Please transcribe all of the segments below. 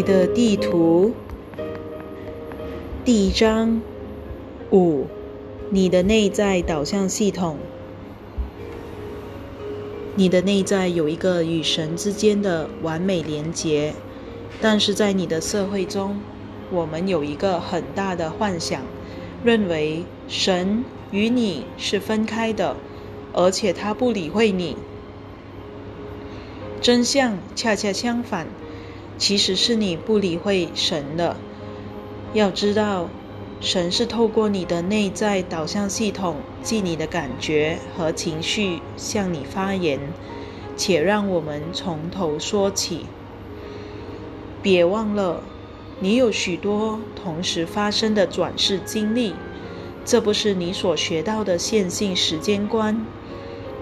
爱的地图第一章五，你的内在导向系统。你的内在有一个与神之间的完美连结，但是在你的社会中，我们有一个很大的幻想，认为神与你是分开的，而且他不理会你。真相恰恰相反。其实是你不理会神的。要知道，神是透过你的内在导向系统，即你的感觉和情绪向你发言。且让我们从头说起。别忘了，你有许多同时发生的转世经历。这不是你所学到的线性时间观。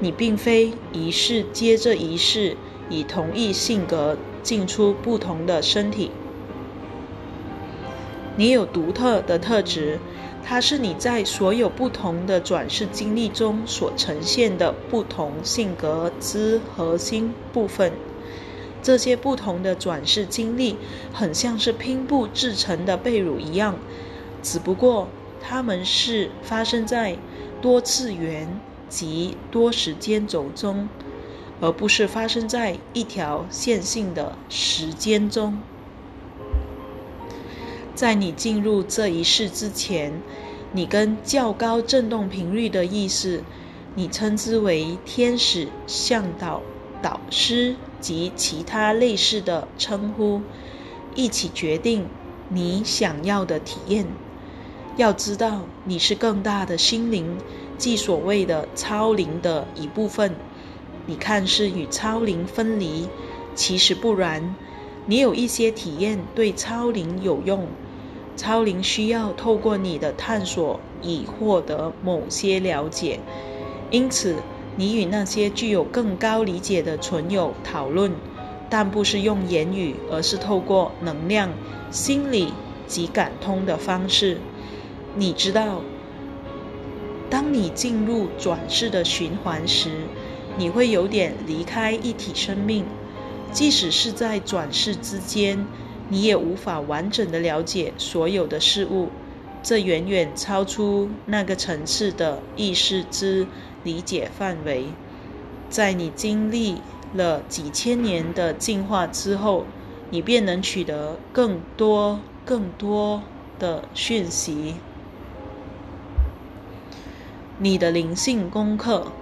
你并非一世接着一世。以同一性格进出不同的身体，你有独特的特质，它是你在所有不同的转世经历中所呈现的不同性格之核心部分。这些不同的转世经历很像是拼布制成的被褥一样，只不过它们是发生在多次元及多时间轴中。而不是发生在一条线性的时间中。在你进入这一世之前，你跟较高振动频率的意识，你称之为天使、向导、导师及其他类似的称呼，一起决定你想要的体验。要知道，你是更大的心灵，即所谓的超灵的一部分。你看似与超灵分离，其实不然。你有一些体验对超灵有用，超灵需要透过你的探索以获得某些了解。因此，你与那些具有更高理解的存有讨论，但不是用言语，而是透过能量、心理及感通的方式。你知道，当你进入转世的循环时。你会有点离开一体生命，即使是在转世之间，你也无法完整的了解所有的事物。这远远超出那个层次的意识之理解范围。在你经历了几千年的进化之后，你便能取得更多、更多的讯息。你的灵性功课。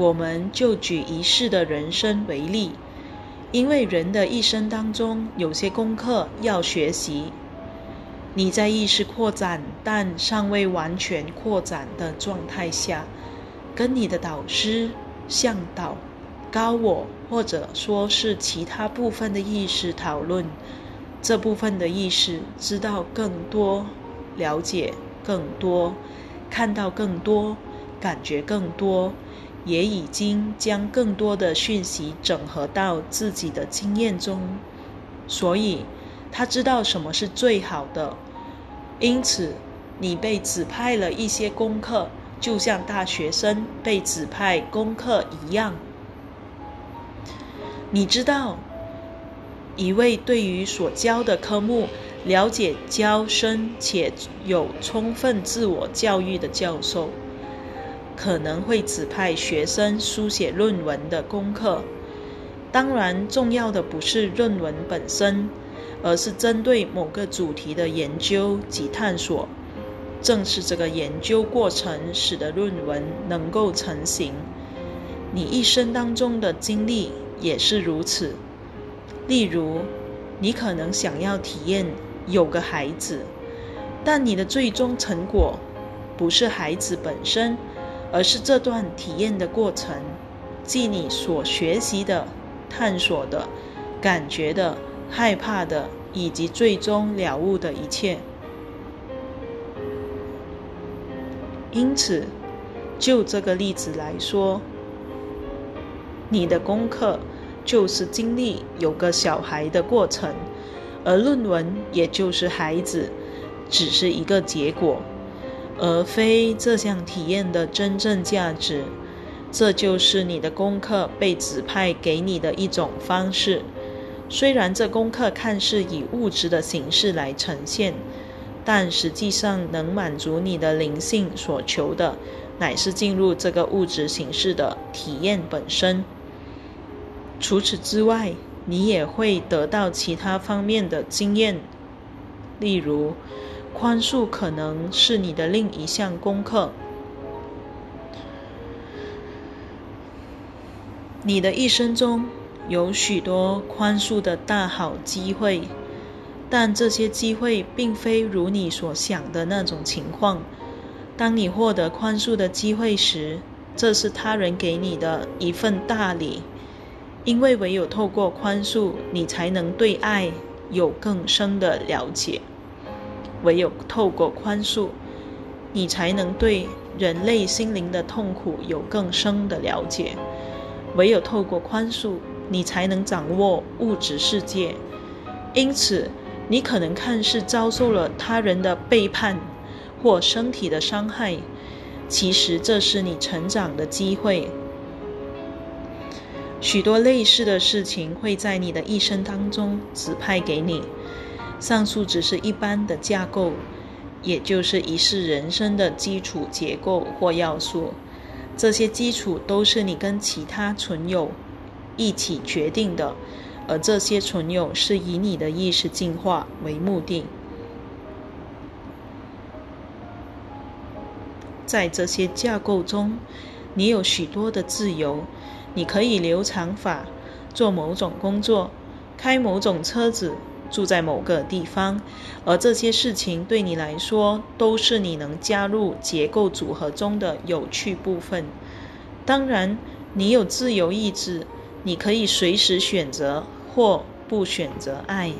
我们就举一世的人生为例，因为人的一生当中有些功课要学习。你在意识扩展但尚未完全扩展的状态下，跟你的导师、向导、高我，或者说是其他部分的意识讨论，这部分的意识知道更多、了解更多、看到更多、感觉更多。也已经将更多的讯息整合到自己的经验中，所以他知道什么是最好的。因此，你被指派了一些功课，就像大学生被指派功课一样。你知道，一位对于所教的科目了解较深且有充分自我教育的教授。可能会指派学生书写论文的功课。当然，重要的不是论文本身，而是针对某个主题的研究及探索。正是这个研究过程，使得论文能够成型。你一生当中的经历也是如此。例如，你可能想要体验有个孩子，但你的最终成果不是孩子本身。而是这段体验的过程，即你所学习的、探索的、感觉的、害怕的，以及最终了悟的一切。因此，就这个例子来说，你的功课就是经历有个小孩的过程，而论文也就是孩子，只是一个结果。而非这项体验的真正价值，这就是你的功课被指派给你的一种方式。虽然这功课看似以物质的形式来呈现，但实际上能满足你的灵性所求的，乃是进入这个物质形式的体验本身。除此之外，你也会得到其他方面的经验，例如，宽恕可能是你的另一项功课。你的一生中有许多宽恕的大好机会，但这些机会并非如你所想的那种情况。当你获得宽恕的机会时，这是他人给你的一份大礼。因为唯有透过宽恕，你才能对爱有更深的了解；唯有透过宽恕，你才能对人类心灵的痛苦有更深的了解；唯有透过宽恕，你才能掌握物质世界。因此，你可能看似遭受了他人的背叛或身体的伤害，其实这是你成长的机会。许多类似的事情会在你的一生当中指派给你。上述只是一般的架构，也就是一世人生的基础结构或要素。这些基础都是你跟其他存有一起决定的，而这些存有是以你的意识进化为目的。在这些架构中，你有许多的自由。你可以留长发，做某种工作，开某种车子，住在某个地方，而这些事情对你来说都是你能加入结构组合中的有趣部分。当然，你有自由意志，你可以随时选择或不选择爱。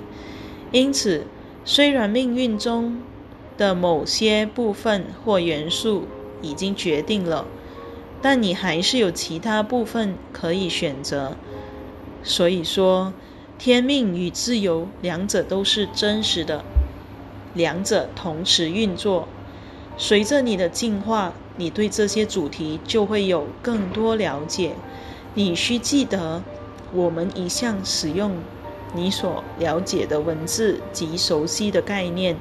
因此，虽然命运中的某些部分或元素已经决定了。但你还是有其他部分可以选择，所以说，天命与自由两者都是真实的，两者同时运作。随着你的进化，你对这些主题就会有更多了解。你需记得，我们一向使用你所了解的文字及熟悉的概念，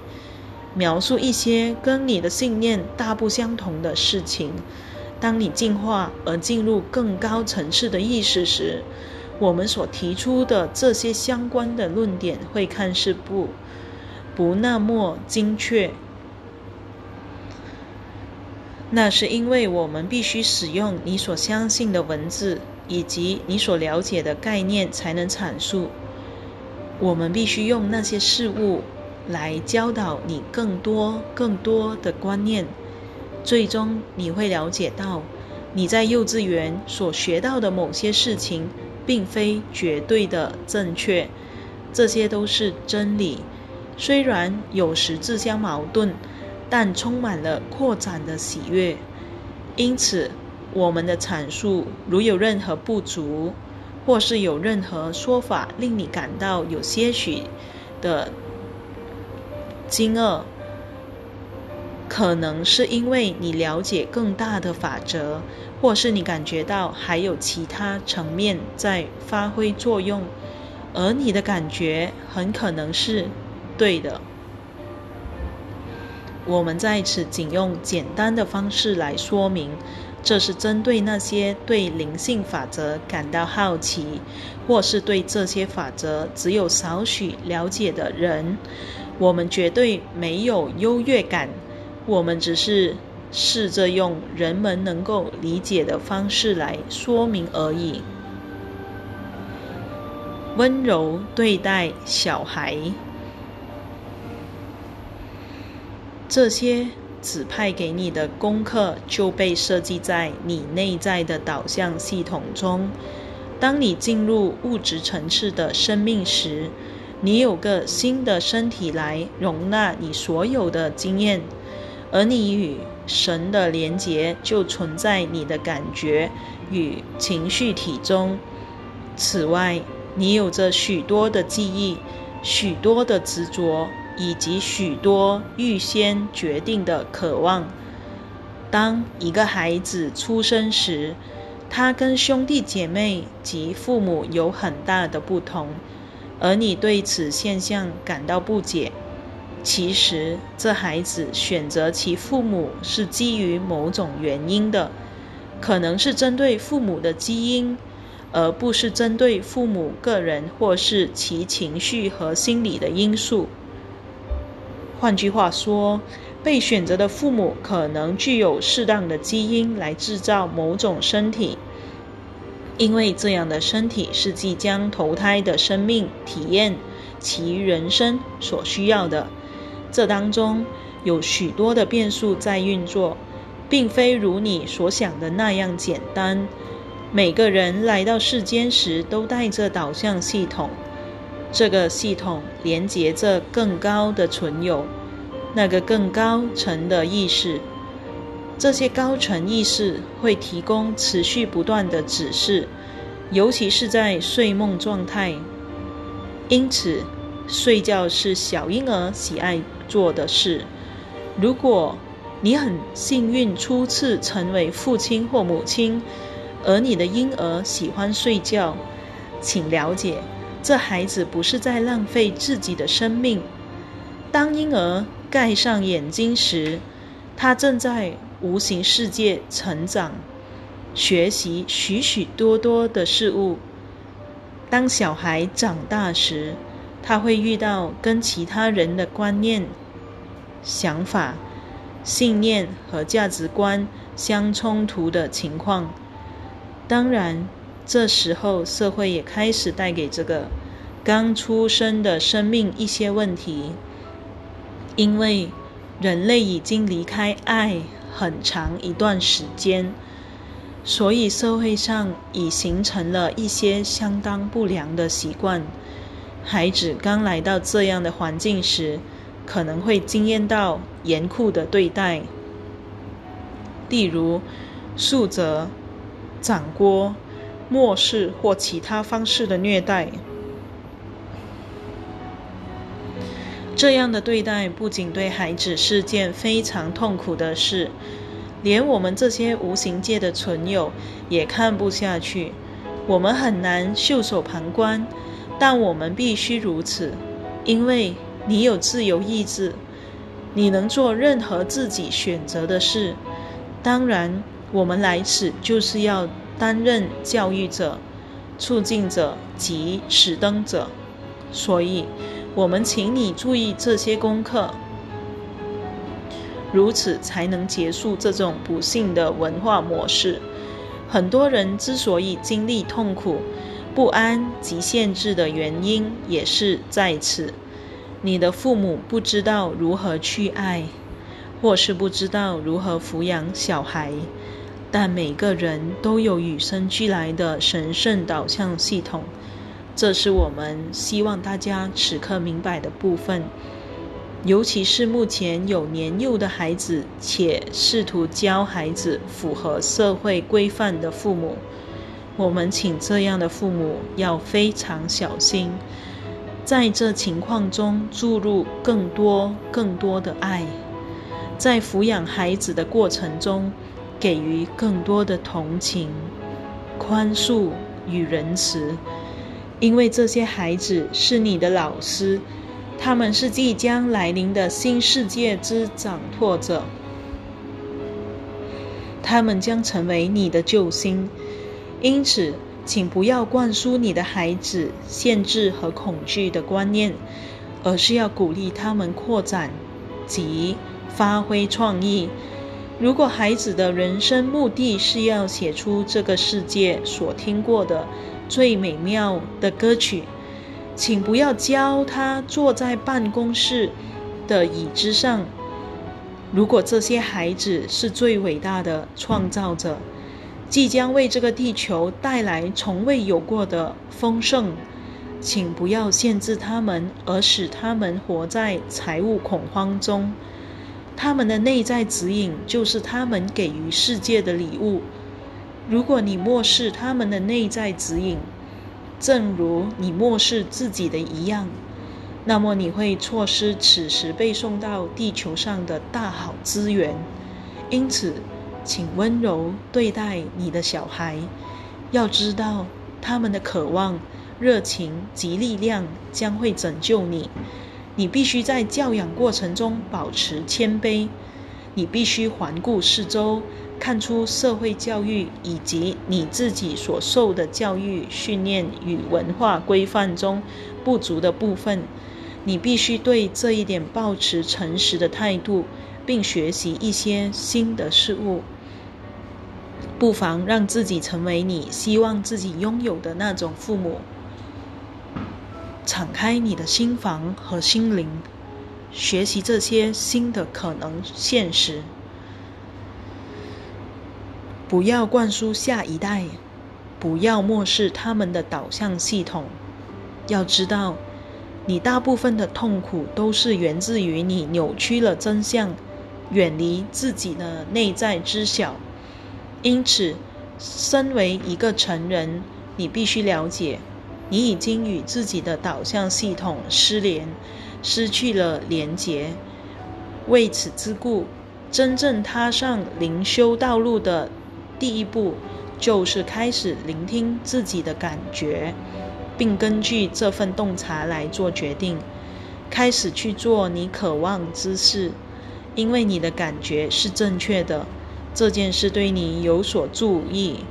描述一些跟你的信念大不相同的事情。当你进化而进入更高层次的意识时，我们所提出的这些相关的论点会看似不不那么精确。那是因为我们必须使用你所相信的文字以及你所了解的概念才能阐述。我们必须用那些事物来教导你更多、更多的观念。最终你会了解到，你在幼稚园所学到的某些事情，并非绝对的正确，这些都是真理。虽然有时自相矛盾，但充满了扩展的喜悦。因此，我们的阐述如有任何不足，或是有任何说法令你感到有些许的惊愕。可能是因为你了解更大的法则，或是你感觉到还有其他层面在发挥作用，而你的感觉很可能是对的。我们在此仅用简单的方式来说明，这是针对那些对灵性法则感到好奇，或是对这些法则只有少许了解的人。我们绝对没有优越感。我们只是试着用人们能够理解的方式来说明而已。温柔对待小孩，这些指派给你的功课就被设计在你内在的导向系统中。当你进入物质层次的生命时，你有个新的身体来容纳你所有的经验。而你与神的连结就存在你的感觉与情绪体中。此外，你有着许多的记忆、许多的执着以及许多预先决定的渴望。当一个孩子出生时，他跟兄弟姐妹及父母有很大的不同。而你对此现象感到不解。其实，这孩子选择其父母是基于某种原因的，可能是针对父母的基因，而不是针对父母个人或是其情绪和心理的因素。换句话说，被选择的父母可能具有适当的基因来制造某种身体，因为这样的身体是即将投胎的生命体验其人生所需要的。这当中有许多的变数在运作，并非如你所想的那样简单。每个人来到世间时都带着导向系统，这个系统连接着更高的存有，那个更高层的意识。这些高层意识会提供持续不断的指示，尤其是在睡梦状态。因此，睡觉是小婴儿喜爱。做的事。如果你很幸运初次成为父亲或母亲，而你的婴儿喜欢睡觉，请了解，这孩子不是在浪费自己的生命。当婴儿盖上眼睛时，他正在无形世界成长，学习许许多多的事物。当小孩长大时，他会遇到跟其他人的观念、想法、信念和价值观相冲突的情况。当然，这时候社会也开始带给这个刚出生的生命一些问题，因为人类已经离开爱很长一段时间，所以社会上已形成了一些相当不良的习惯。孩子刚来到这样的环境时，可能会惊艳到严酷的对待，例如竖责、掌掴、漠视或其他方式的虐待。这样的对待不仅对孩子是件非常痛苦的事，连我们这些无形界的存有也看不下去。我们很难袖手旁观。但我们必须如此，因为你有自由意志，你能做任何自己选择的事。当然，我们来此就是要担任教育者、促进者及使灯者，所以，我们请你注意这些功课，如此才能结束这种不幸的文化模式。很多人之所以经历痛苦，不安及限制的原因也是在此：你的父母不知道如何去爱，或是不知道如何抚养小孩。但每个人都有与生俱来的神圣导向系统，这是我们希望大家此刻明白的部分。尤其是目前有年幼的孩子，且试图教孩子符合社会规范的父母。我们请这样的父母要非常小心，在这情况中注入更多、更多的爱，在抚养孩子的过程中给予更多的同情、宽恕与仁慈，因为这些孩子是你的老师，他们是即将来临的新世界之掌舵者，他们将成为你的救星。因此，请不要灌输你的孩子限制和恐惧的观念，而是要鼓励他们扩展及发挥创意。如果孩子的人生目的是要写出这个世界所听过的最美妙的歌曲，请不要教他坐在办公室的椅子上。如果这些孩子是最伟大的创造者。即将为这个地球带来从未有过的丰盛，请不要限制他们，而使他们活在财务恐慌中。他们的内在指引就是他们给予世界的礼物。如果你漠视他们的内在指引，正如你漠视自己的一样，那么你会错失此时被送到地球上的大好资源。因此。请温柔对待你的小孩，要知道他们的渴望热情及力量将会拯救你。你必须在教养过程中保持谦卑。你必须环顾四周，看出社会教育以及你自己所受的教育训练与文化规范中不足的部分。你必须对这一点保持诚实的态度，并学习一些新的事物。不妨让自己成为你希望自己拥有的那种父母。敞开你的心房和心灵。学习这些新的可能现实，不要灌输下一代，不要漠视他们的导向系统。要知道，你大部分的痛苦都是源自于你扭曲了真相，远离自己的内在知晓。因此，身为一个成人，你必须了解，你已经与自己的导向系统失联。失去了连结，为此之故，真正踏上灵修道路的第一步，就是开始聆听自己的感觉，并根据这份洞察来做决定，开始去做你渴望之事，因为你的感觉是正确的，这件事对你有所注意。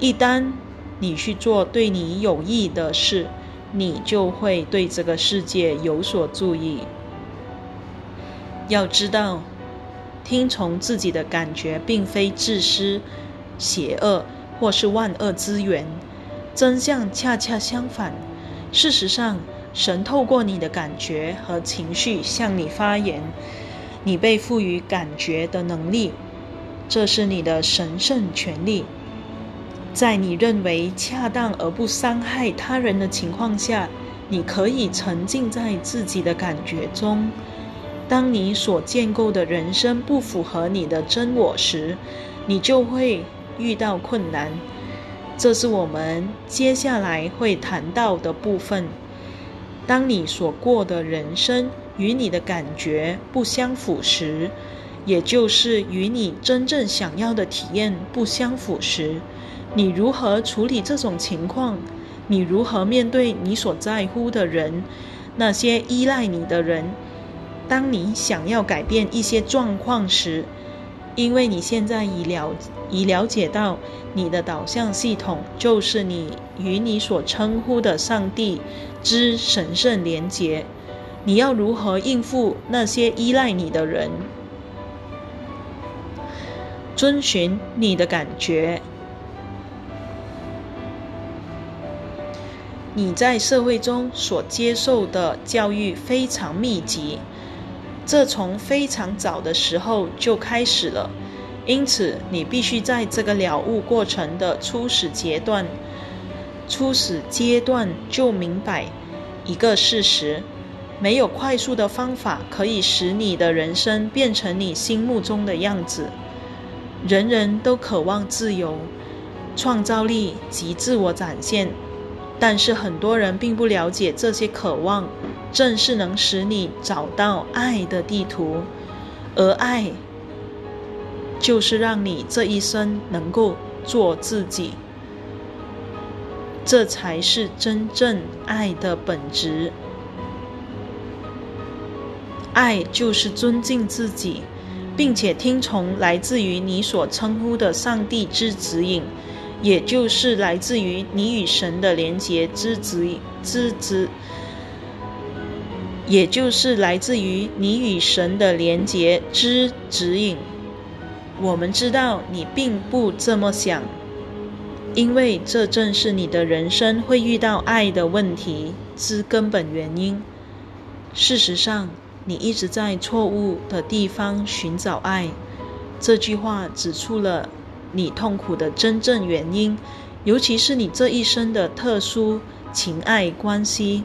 一旦你去做对你有益的事，你就会对这个世界有所注意。要知道，听从自己的感觉并非自私、邪恶或是万恶之源。真相恰恰相反。事实上，神透过你的感觉和情绪向你发言。你被赋予感觉的能力，这是你的神圣权利。在你认为恰当而不伤害他人的情况下，你可以沉浸在自己的感觉中。当你所建构的人生不符合你的真我时，你就会遇到困难。这是我们接下来会谈到的部分。当你所过的人生与你的感觉不相符时，也就是与你真正想要的体验不相符时，你如何处理这种情况？你如何面对你所在乎的人，那些依赖你的人？当你想要改变一些状况时，因为你现在已了已了解到你的导向系统就是你与你所称呼的上帝之神圣连结，你要如何应付那些依赖你的人？遵循你的感觉。你在社会中所接受的教育非常密集，这从非常早的时候就开始了。因此，你必须在这个了悟过程的初始阶段，初始阶段就明白一个事实：没有快速的方法可以使你的人生变成你心目中的样子。人人都渴望自由、创造力及自我展现。但是很多人并不了解，这些渴望正是能使你找到爱的地图，而爱就是让你这一生能够做自己，这才是真正爱的本质。爱就是尊敬自己，并且听从来自于你所称呼的上帝之指引。也就是来自于你与神的连结之指之指，也就是来自于你与神的连结之指引。我们知道你并不这么想，因为这正是你的人生会遇到爱的问题之根本原因。事实上，你一直在错误的地方寻找爱。这句话指出了。你痛苦的真正原因，尤其是你这一生的特殊情爱关系，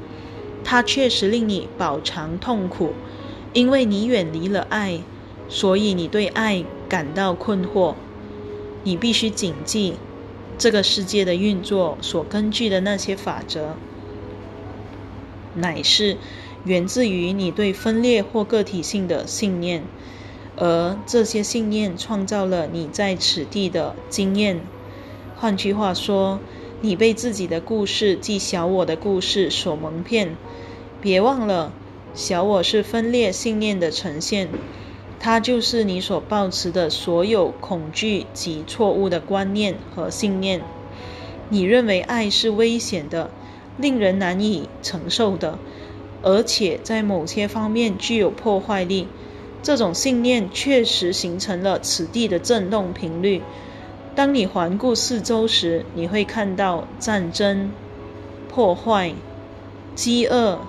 它确实令你饱尝痛苦，因为你远离了爱，所以你对爱感到困惑。你必须谨记，这个世界的运作所根据的那些法则，乃是源自于你对分裂或个体性的信念。而这些信念创造了你在此地的经验。换句话说，你被自己的故事即小我的故事所蒙骗。别忘了，小我是分裂信念的呈现，它就是你所抱持的所有恐惧及错误的观念和信念。你认为爱是危险的，令人难以承受的，而且在某些方面具有破坏力。这种信念确实形成了此地的振动频率。当你环顾四周时，你会看到战争、破坏、饥饿、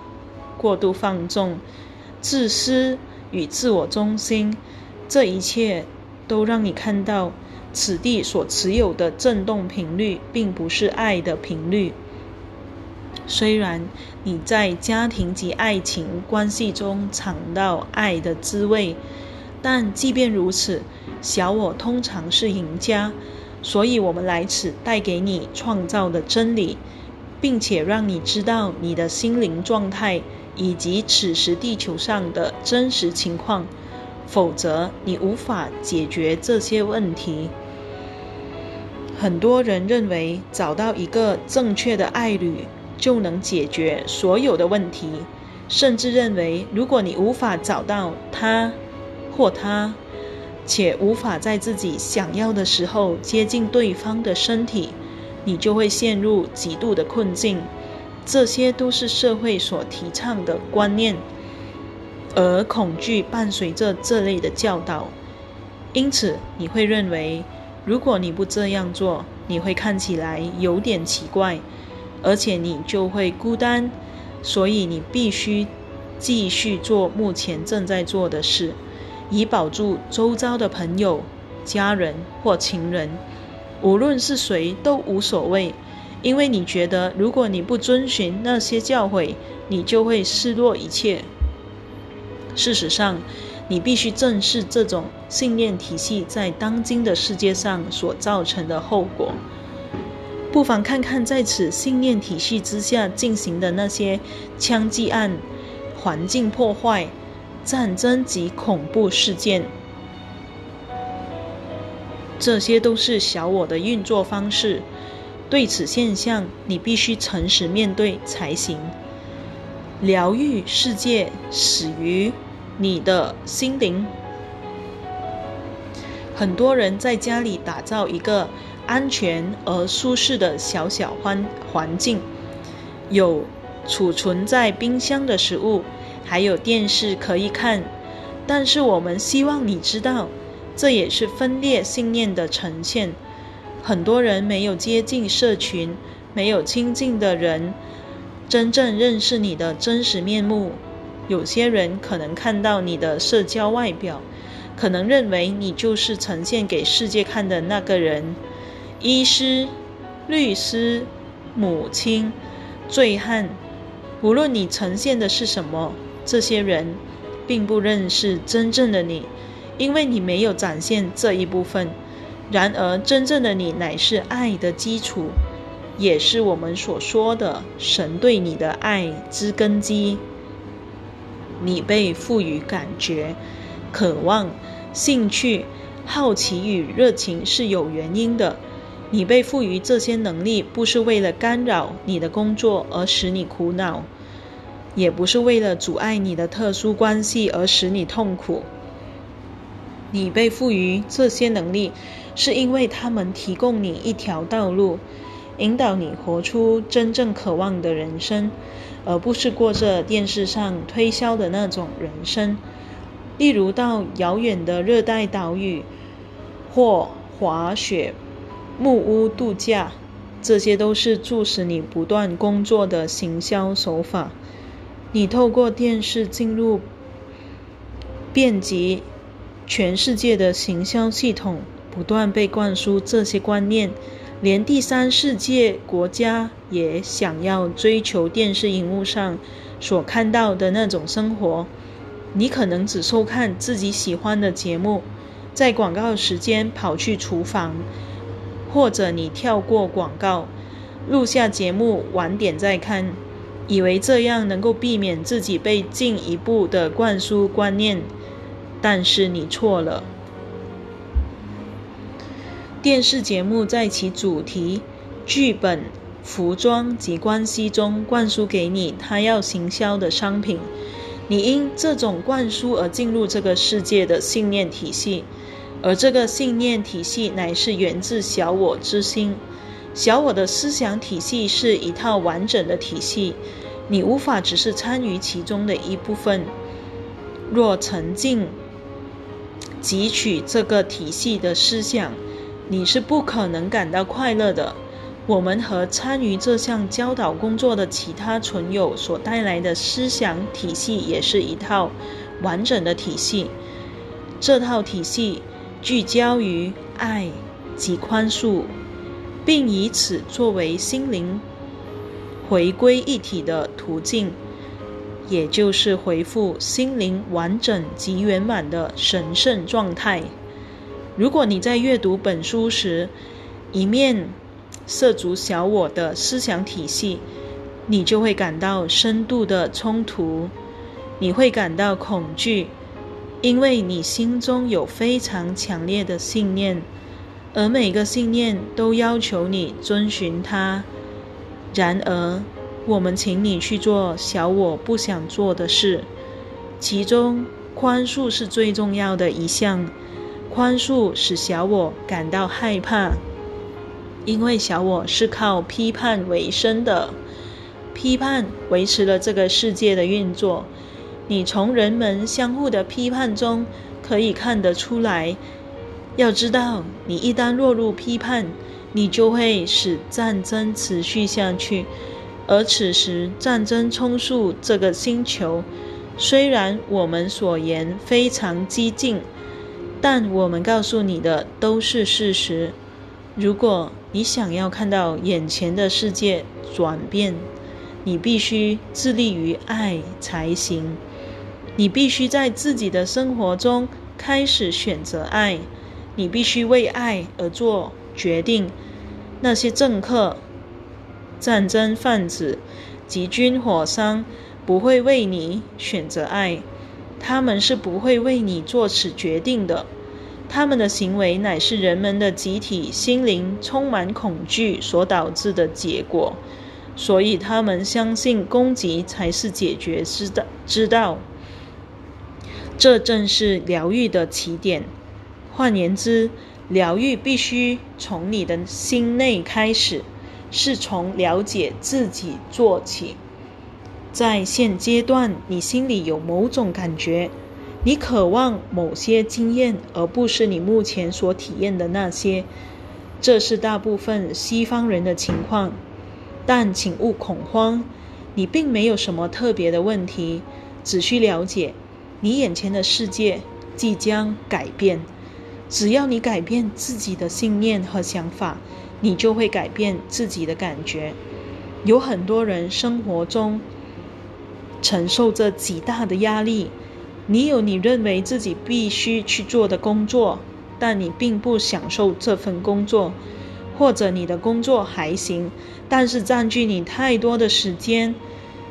过度放纵、自私与自我中心。这一切都让你看到，此地所持有的振动频率并不是爱的频率。虽然你在家庭及爱情关系中尝到爱的滋味，但即便如此，小我通常是赢家。所以，我们来此带给你创造的真理，并且让你知道你的心灵状态以及此时地球上的真实情况。否则，你无法解决这些问题。很多人认为找到一个正确的爱侣就能解决所有的问题，甚至认为如果你无法找到他或他，且无法在自己想要的时候接近对方的身体，你就会陷入极度的困境。这些都是社会所提倡的观念，而恐惧伴随着这类的教导。因此，你会认为，如果你不这样做，你会看起来有点奇怪，而且你就会孤单。所以，你必须继续做目前正在做的事。以保住周遭的朋友、家人或情人，无论是谁都无所谓，因为你觉得如果你不遵循那些教诲，你就会失落一切。事实上，你必须正视这种信念体系在当今的世界上所造成的后果。不妨看看在此信念体系之下进行的那些枪击案、环境破坏。战争及恐怖事件，这些都是小我的运作方式。对此现象，你必须诚实面对才行。疗愈世界始于你的心灵。很多人在家里打造一个安全而舒适的小小环环境，有储存在冰箱的食物。还有电视可以看，但是我们希望你知道，这也是分裂信念的呈现。很多人没有接近社群，没有亲近的人，真正认识你的真实面目。有些人可能看到你的社交外表，可能认为你就是呈现给世界看的那个人：医师、律师、母亲、醉汉。无论你呈现的是什么。这些人并不认识真正的你，因为你没有展现这一部分。然而，真正的你乃是爱的基础，也是我们所说的神对你的爱之根基。你被赋予感觉、渴望、兴趣、好奇与热情是有原因的。你被赋予这些能力，不是为了干扰你的工作而使你苦恼。也不是为了阻碍你的特殊关系而使你痛苦。你被赋予这些能力，是因为他们提供你一条道路，引导你活出真正渴望的人生，而不是过着电视上推销的那种人生。例如到遥远的热带岛屿，或滑雪、木屋度假，这些都是促使你不断工作的行销手法。你透过电视进入遍及全世界的行销系统，不断被灌输这些观念，连第三世界国家也想要追求电视荧幕上所看到的那种生活。你可能只收看自己喜欢的节目，在广告时间跑去厨房，或者你跳过广告，录下节目，晚点再看。以为这样能够避免自己被进一步的灌输观念，但是你错了。电视节目在其主题、剧本服装及关系中灌输给你他要行销的商品。你因这种灌输而进入这个世界的信念体系，而这个信念体系乃是源自小我之心。小我的思想体系是一套完整的体系，你无法只是参与其中的一部分。若沉浸汲取这个体系的思想，你是不可能感到快乐的。我们和参与这项教导工作的其他存友所带来的思想体系也是一套完整的体系。这套体系聚焦于爱及宽恕，并以此作为心灵回归一体的途径，也就是回复心灵完整及圆满的神圣状态。如果你在阅读本书时，一面涉足小我的思想体系，你就会感到深度的冲突，你会感到恐惧，因为你心中有非常强烈的信念，而每个信念都要求你遵循它。然而，我们请你去做小我不想做的事，其中宽恕是最重要的一项。宽恕使小我感到害怕。因为小我是靠批判为生的，批判维持了这个世界的运作。你从人们相互的批判中可以看得出来。要知道，你一旦落入批判，你就会使战争持续下去。而此时，战争冲速这个星球。虽然我们所言非常激进，但我们告诉你的都是事实。如果你想要看到眼前的世界转变，你必须致力于爱才行。你必须在自己的生活中开始选择爱。你必须为爱而做决定。那些政客、战争贩子及军火商不会为你选择爱，他们是不会为你做此决定的。他们的行为乃是人们的集体心灵充满恐惧所导致的结果，所以他们相信攻击才是解决之道。之道，这正是疗愈的起点。换言之，疗愈必须从你的心内开始，是从了解自己做起。在现阶段，你心里有某种感觉。你渴望某些经验，而不是你目前所体验的那些。这是大部分西方人的情况。但请勿恐慌，你并没有什么特别的问题，只需了解，你眼前的世界即将改变。只要你改变自己的信念和想法，你就会改变自己的感觉。有很多人生活中承受着极大的压力。你有你认为自己必须去做的工作，但你并不享受这份工作，或者你的工作还行，但是占据你太多的时间，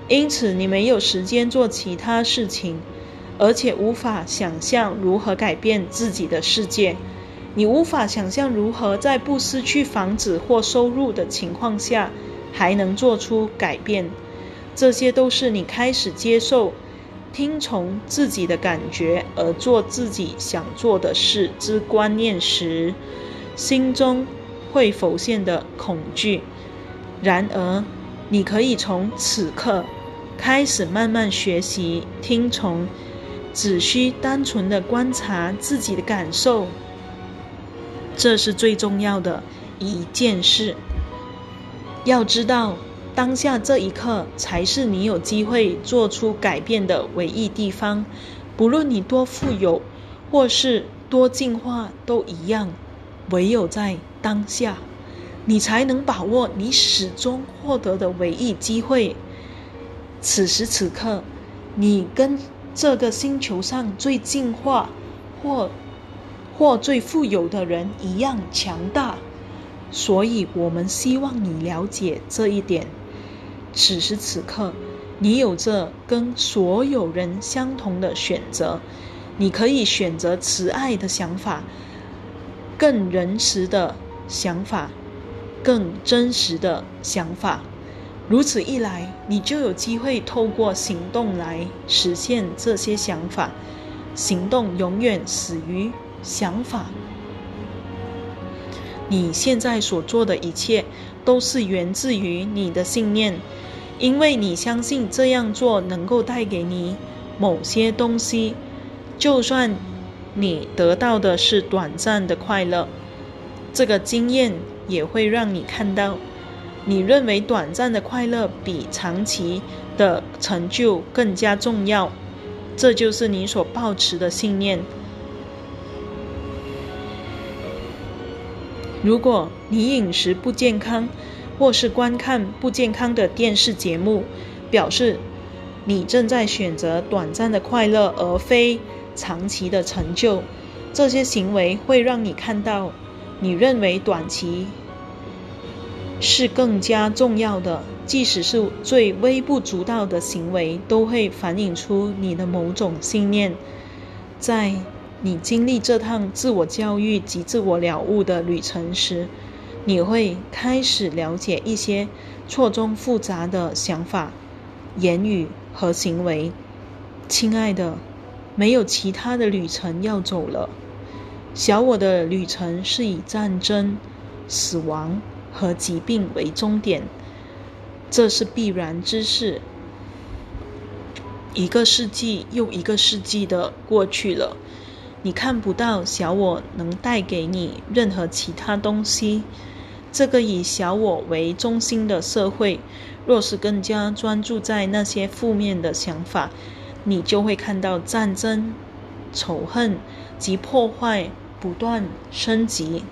因此你没有时间做其他事情，而且无法想象如何改变自己的世界。你无法想象如何在不失去房子或收入的情况下还能做出改变。这些都是你开始接受。听从自己的感觉而做自己想做的事之观念时，心中会浮现的恐惧。然而，你可以从此刻开始慢慢学习听从，只需单纯的观察自己的感受。这是最重要的一件事。要知道。当下这一刻才是你有机会做出改变的唯一地方。不论你多富有，或是多进化，都一样。唯有在当下，你才能把握你始终获得的唯一机会。此时此刻，你跟这个星球上最进化，或或最富有的人一样强大。所以，我们希望你了解这一点。此时此刻，你有着跟所有人相同的选择。你可以选择慈爱的想法，更仁慈的想法，更真实的想法。如此一来，你就有机会透过行动来实现这些想法。行动永远死于想法。你现在所做的一切，都是源自于你的信念，因为你相信这样做能够带给你某些东西，就算你得到的是短暂的快乐，这个经验也会让你看到，你认为短暂的快乐比长期的成就更加重要。这就是你所抱持的信念。如果你饮食不健康，或是观看不健康的电视节目，表示你正在选择短暂的快乐而非长期的成就。这些行为会让你看到，你认为短期是更加重要的。即使是最微不足道的行为，都会反映出你的某种信念。在你经历这趟自我教育及自我了悟的旅程时，你会开始了解一些错综复杂的想法、言语和行为。亲爱的，没有其他的旅程要走了。小我的旅程是以战争、死亡和疾病为终点。这是必然之事。一个世纪又一个世纪的过去了，你看不到小我能带给你任何其他东西。这个以小我为中心的社会，若是更加专注在那些负面的想法，你就会看到战争、仇恨及破坏不断升级。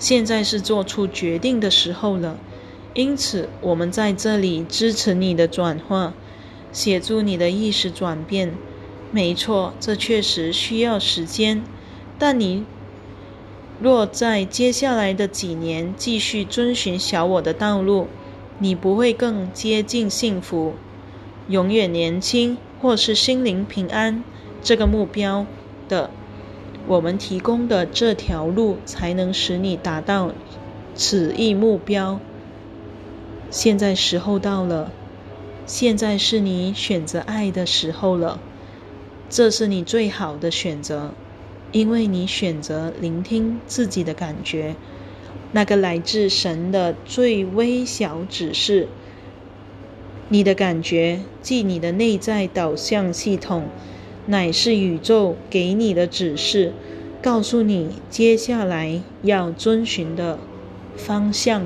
现在是做出决定的时候了。因此，我们在这里支持你的转化，协助你的意识转变。没错，这确实需要时间。但你若在接下来的几年继续遵循小我的道路，你不会更接近幸福、永远年轻或是心灵平安这个目标的。我们提供的这条路才能使你达到此一目标。现在时候到了，现在是你选择爱的时候了。这是你最好的选择，因为你选择聆听自己的感觉，那个来自神的最微小指示。你的感觉，即你的内在导向系统，乃是宇宙给你的指示，告诉你接下来要遵循的方向。